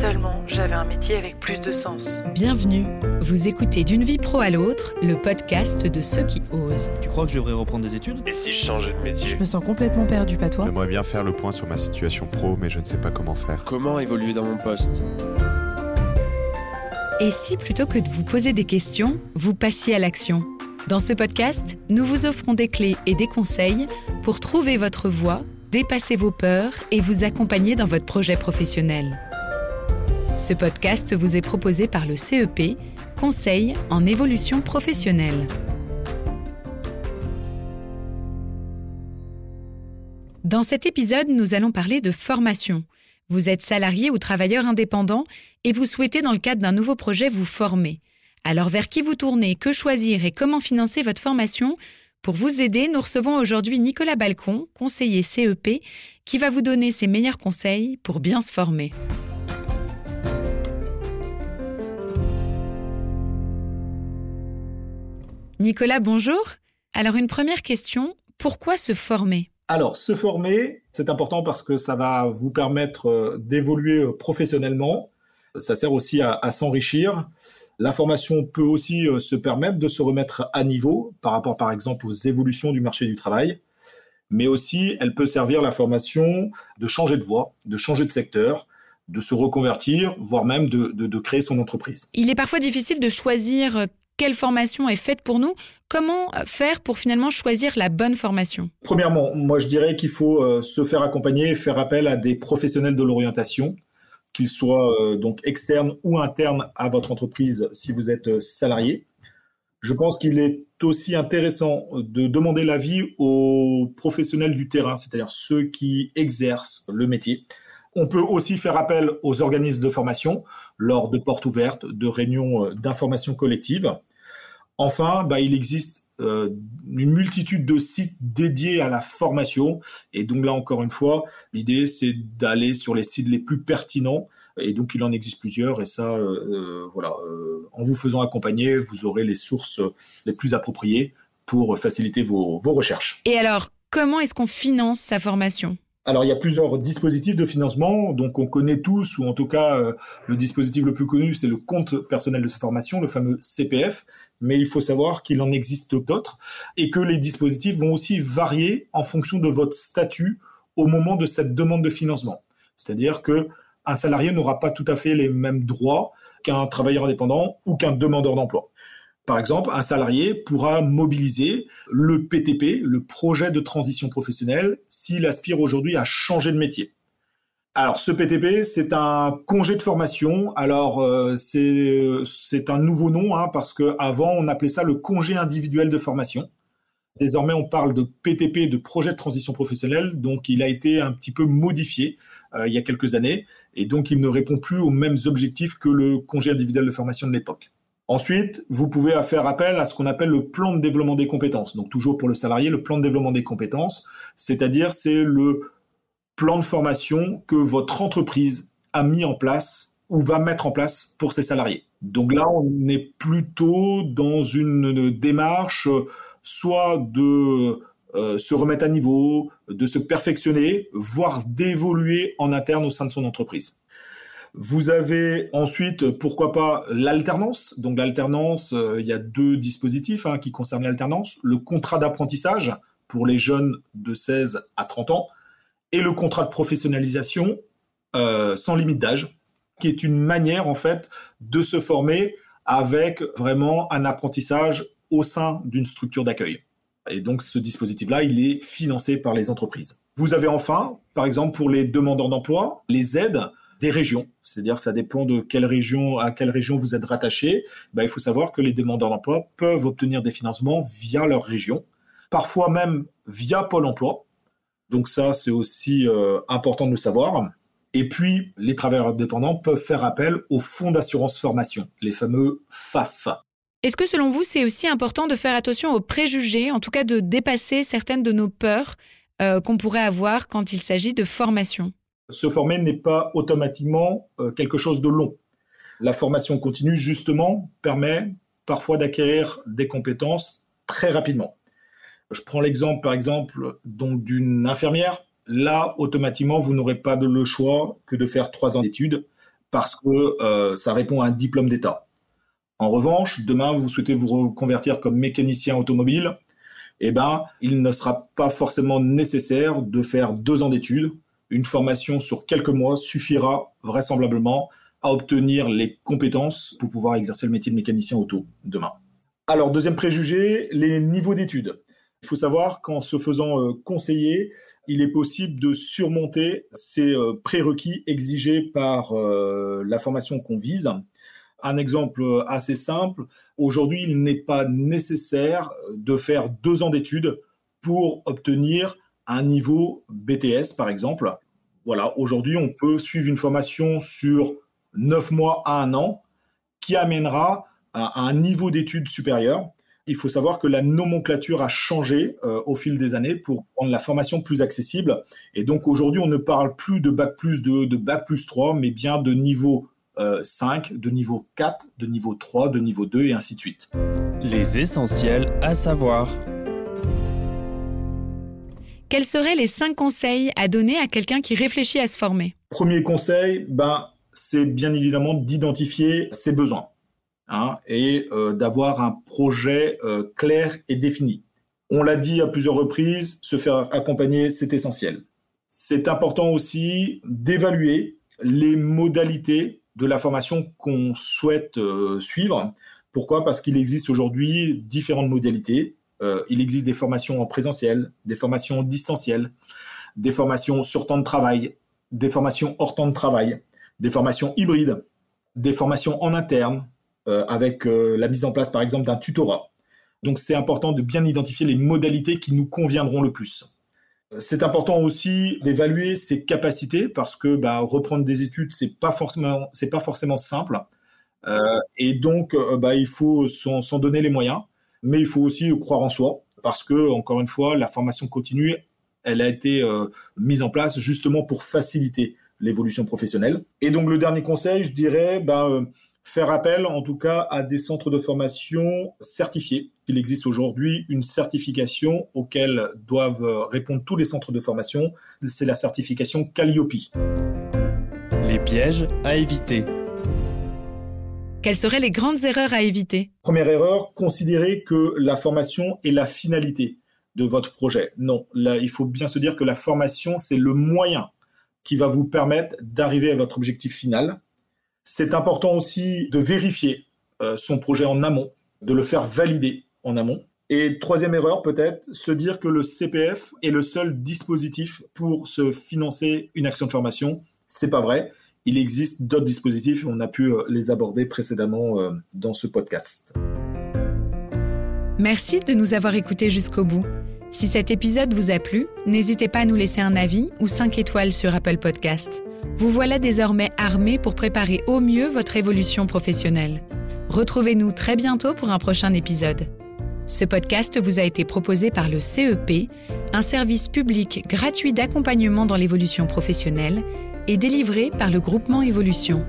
seulement j'avais un métier avec plus de sens. Bienvenue. Vous écoutez D'une vie pro à l'autre, le podcast de ceux qui osent. Tu crois que je devrais reprendre des études? Et si je changeais de métier? Je me sens complètement perdu, pas toi? J'aimerais bien faire le point sur ma situation pro, mais je ne sais pas comment faire. Comment évoluer dans mon poste? Et si plutôt que de vous poser des questions, vous passiez à l'action? Dans ce podcast, nous vous offrons des clés et des conseils pour trouver votre voie, dépasser vos peurs et vous accompagner dans votre projet professionnel. Ce podcast vous est proposé par le CEP, Conseil en évolution professionnelle. Dans cet épisode, nous allons parler de formation. Vous êtes salarié ou travailleur indépendant et vous souhaitez dans le cadre d'un nouveau projet vous former. Alors vers qui vous tournez, que choisir et comment financer votre formation? Pour vous aider, nous recevons aujourd'hui Nicolas Balcon, conseiller CEP, qui va vous donner ses meilleurs conseils pour bien se former. Nicolas, bonjour. Alors une première question, pourquoi se former? Alors, se former, c'est important parce que ça va vous permettre euh, d'évoluer euh, professionnellement. Ça sert aussi à, à s'enrichir. La formation peut aussi euh, se permettre de se remettre à niveau par rapport, par exemple, aux évolutions du marché du travail. Mais aussi, elle peut servir la formation de changer de voie, de changer de secteur, de se reconvertir, voire même de, de, de créer son entreprise. Il est parfois difficile de choisir quelle formation est faite pour nous. Comment faire pour finalement choisir la bonne formation? Premièrement, moi je dirais qu'il faut euh, se faire accompagner, faire appel à des professionnels de l'orientation, qu'ils soient euh, donc externes ou internes à votre entreprise si vous êtes euh, salarié. Je pense qu'il est aussi intéressant de demander l'avis aux professionnels du terrain, c'est-à-dire ceux qui exercent le métier. On peut aussi faire appel aux organismes de formation lors de portes ouvertes, de réunions d'information collective. Enfin, bah, il existe euh, une multitude de sites dédiés à la formation. Et donc là, encore une fois, l'idée, c'est d'aller sur les sites les plus pertinents. Et donc, il en existe plusieurs. Et ça, euh, voilà, euh, en vous faisant accompagner, vous aurez les sources les plus appropriées pour faciliter vos, vos recherches. Et alors, comment est-ce qu'on finance sa formation? Alors, il y a plusieurs dispositifs de financement. Donc, on connaît tous, ou en tout cas, euh, le dispositif le plus connu, c'est le compte personnel de formation, le fameux CPF. Mais il faut savoir qu'il en existe d'autres et que les dispositifs vont aussi varier en fonction de votre statut au moment de cette demande de financement. C'est-à-dire que un salarié n'aura pas tout à fait les mêmes droits qu'un travailleur indépendant ou qu'un demandeur d'emploi. Par exemple, un salarié pourra mobiliser le PTP, le projet de transition professionnelle, s'il aspire aujourd'hui à changer de métier. Alors, ce PTP, c'est un congé de formation. Alors, euh, c'est un nouveau nom hein, parce qu'avant, on appelait ça le congé individuel de formation. Désormais, on parle de PTP, de projet de transition professionnelle, donc il a été un petit peu modifié euh, il y a quelques années, et donc il ne répond plus aux mêmes objectifs que le congé individuel de formation de l'époque. Ensuite, vous pouvez faire appel à ce qu'on appelle le plan de développement des compétences. Donc toujours pour le salarié, le plan de développement des compétences, c'est-à-dire c'est le plan de formation que votre entreprise a mis en place ou va mettre en place pour ses salariés. Donc là, on est plutôt dans une démarche soit de euh, se remettre à niveau, de se perfectionner, voire d'évoluer en interne au sein de son entreprise. Vous avez ensuite, pourquoi pas, l'alternance. Donc l'alternance, euh, il y a deux dispositifs hein, qui concernent l'alternance. Le contrat d'apprentissage pour les jeunes de 16 à 30 ans et le contrat de professionnalisation euh, sans limite d'âge, qui est une manière en fait de se former avec vraiment un apprentissage au sein d'une structure d'accueil. Et donc ce dispositif-là, il est financé par les entreprises. Vous avez enfin, par exemple, pour les demandeurs d'emploi, les aides des régions. C'est-à-dire que ça dépend de quelle région, à quelle région vous êtes rattaché. Ben, il faut savoir que les demandeurs d'emploi peuvent obtenir des financements via leur région, parfois même via Pôle emploi. Donc ça, c'est aussi euh, important de le savoir. Et puis, les travailleurs indépendants peuvent faire appel aux fonds d'assurance formation, les fameux FAF. Est-ce que selon vous, c'est aussi important de faire attention aux préjugés, en tout cas de dépasser certaines de nos peurs euh, qu'on pourrait avoir quand il s'agit de formation? Se former n'est pas automatiquement euh, quelque chose de long. La formation continue, justement, permet parfois d'acquérir des compétences très rapidement. Je prends l'exemple, par exemple, d'une infirmière. Là, automatiquement, vous n'aurez pas le choix que de faire trois ans d'études parce que euh, ça répond à un diplôme d'État. En revanche, demain, vous souhaitez vous reconvertir comme mécanicien automobile, eh ben, il ne sera pas forcément nécessaire de faire deux ans d'études. Une formation sur quelques mois suffira vraisemblablement à obtenir les compétences pour pouvoir exercer le métier de mécanicien auto demain. Alors, deuxième préjugé, les niveaux d'études. Il faut savoir qu'en se faisant euh, conseiller, il est possible de surmonter ces euh, prérequis exigés par euh, la formation qu'on vise. Un exemple assez simple, aujourd'hui, il n'est pas nécessaire de faire deux ans d'études pour obtenir un niveau BTS, par exemple. Voilà, aujourd'hui, on peut suivre une formation sur neuf mois à un an qui amènera à un niveau d'études supérieur. Il faut savoir que la nomenclature a changé euh, au fil des années pour rendre la formation plus accessible. Et donc aujourd'hui, on ne parle plus de bac plus 2, de bac plus 3, mais bien de niveau 5, euh, de niveau 4, de niveau 3, de niveau 2 et ainsi de suite. Les essentiels à savoir. Quels seraient les 5 conseils à donner à quelqu'un qui réfléchit à se former? Premier conseil, ben, c'est bien évidemment d'identifier ses besoins hein, et euh, d'avoir un projet euh, clair et défini. On l'a dit à plusieurs reprises, se faire accompagner, c'est essentiel. C'est important aussi d'évaluer les modalités de la formation qu'on souhaite euh, suivre. Pourquoi? Parce qu'il existe aujourd'hui différentes modalités. Il existe des formations en présentiel, des formations distancielles, des formations sur temps de travail, des formations hors temps de travail des formations hybrides, des formations en interne, euh, avec euh, la mise en place par exemple d'un tutorat. Donc c'est important de bien identifier les modalités qui nous conviendront le plus. C'est important aussi d'évaluer ses capacités parce que bah, reprendre des études c'est pas forcément pas forcément simple euh, et donc bah, il faut s'en donner les moyens, mais il faut aussi croire en soi parce que encore une fois la formation continue elle a été mise en place justement pour faciliter l'évolution professionnelle. Et donc le dernier conseil, je dirais, ben, euh, faire appel en tout cas à des centres de formation certifiés. Il existe aujourd'hui une certification auquel doivent répondre tous les centres de formation. C'est la certification Calliope. Les pièges à éviter. Quelles seraient les grandes erreurs à éviter? Première erreur, considérer que la formation est la finalité de votre projet. Non, il faut bien se dire que la formation, c'est le moyen qui va vous permettre d'arriver à votre objectif final. C'est important aussi de vérifier euh, son projet en amont, de le faire valider en amont. Et troisième erreur peut-être, se dire que le CPF est le seul dispositif pour se financer une action de formation. C'est pas vrai. Il existe d'autres dispositifs, on a pu euh, les aborder précédemment euh, dans ce podcast. Merci de nous avoir écoutés jusqu'au bout. Si cet épisode vous a plu, n'hésitez pas à nous laisser un avis ou 5 étoiles sur Apple Podcast. Vous voilà désormais armé pour préparer au mieux votre évolution professionnelle. Retrouvez-nous très bientôt pour un prochain épisode. Ce podcast vous a été proposé par le CEP, un service public gratuit d'accompagnement dans l'évolution professionnelle, et délivré par le groupement Évolution.